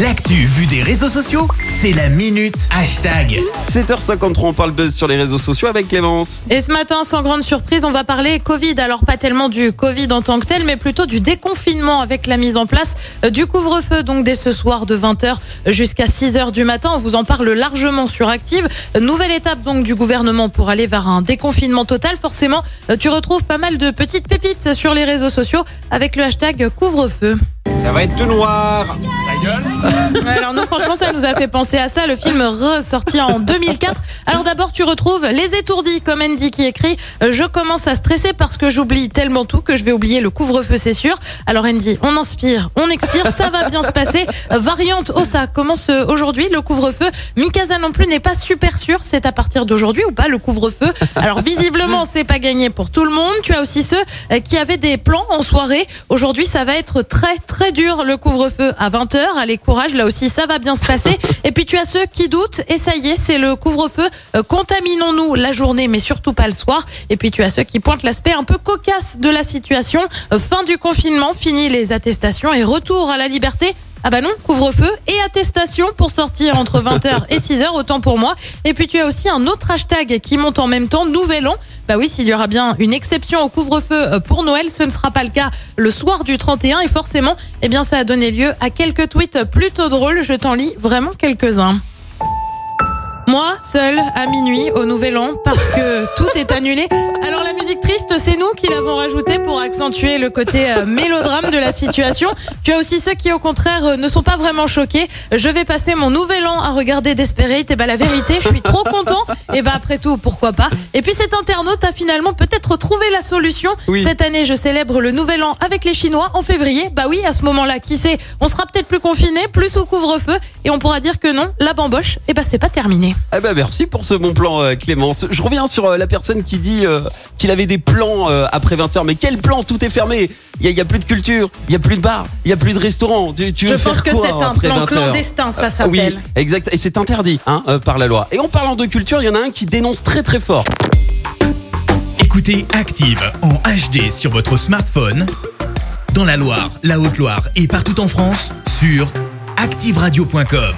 L'actu vue des réseaux sociaux, c'est la minute hashtag. 7h53, on parle buzz sur les réseaux sociaux avec Clémence. Et ce matin, sans grande surprise, on va parler Covid. Alors pas tellement du Covid en tant que tel, mais plutôt du déconfinement avec la mise en place euh, du couvre-feu. Donc dès ce soir de 20h jusqu'à 6h du matin, on vous en parle largement sur Active. Nouvelle étape donc du gouvernement pour aller vers un déconfinement total. Forcément, euh, tu retrouves pas mal de petites pépites sur les réseaux sociaux avec le hashtag couvre-feu. Ça va être tout noir. Alors nous franchement ça nous a fait penser à ça le film ressorti en 2004. Alors d'abord tu retrouves Les Étourdis comme Andy qui écrit euh, je commence à stresser parce que j'oublie tellement tout que je vais oublier le couvre-feu c'est sûr. Alors Andy on inspire, on expire, ça va bien se passer. Variante ça commence aujourd'hui le couvre-feu? Mikasa non plus n'est pas super sûr c'est à partir d'aujourd'hui ou pas le couvre-feu? Alors visiblement c'est pas gagné pour tout le monde. Tu as aussi ceux euh, qui avaient des plans en soirée. Aujourd'hui ça va être très très dur le couvre-feu à 20h. Allez courage là aussi ça va bien se passer. Et puis tu as ceux qui doutent et ça y est c'est le couvre-feu. Euh, Contaminons-nous la journée mais surtout pas le soir. Et puis tu as ceux qui pointent l'aspect un peu cocasse de la situation. Euh, Fin du confinement, fini les attestations et retour à la liberté. Ah bah non, couvre-feu et attestation pour sortir entre 20h et 6h, autant pour moi. Et puis tu as aussi un autre hashtag qui monte en même temps, Nouvel An. Bah oui, s'il y aura bien une exception au couvre-feu euh, pour Noël, ce ne sera pas le cas le soir du 31 et forcément, eh bien ça a donné lieu à quelques tweets plutôt drôles. Je t'en lis vraiment quelques-uns. Moi, seule, à minuit, au Nouvel An, parce que tout est annulé. Alors la musique triste, c'est nous qui l'avons rajoutée pour accentuer le côté euh, mélodrame de la situation. Tu as aussi ceux qui, au contraire, euh, ne sont pas vraiment choqués. Je vais passer mon Nouvel An à regarder Desperate. Et bah la vérité, je suis trop content. Et bah après tout, pourquoi pas? Et puis cet internaute a finalement peut-être trouvé la solution. Oui. Cette année, je célèbre le Nouvel An avec les Chinois en février. Bah oui, à ce moment-là, qui sait, on sera peut-être plus confiné, plus sous couvre-feu, et on pourra dire que non, la bamboche, et bah c'est pas terminé. Eh ben merci pour ce bon plan euh, Clémence. Je reviens sur euh, la personne qui dit euh, qu'il avait des plans après 20h. Mais quel plan? Tout est fermé. Il y a, il y a plus de culture, il y a plus de bar, il y a plus de restaurant. Tu, tu Je pense faire que c'est un plan 20 heures? clandestin, ça Ah oui, s'appelle. exact. Et c'est interdit hein, par la loi. Et en parlant de culture, il y en a un qui dénonce très très fort. Écoutez Active en HD sur votre smartphone, dans la Loire, la Haute-Loire et partout en France, sur activeradio.com.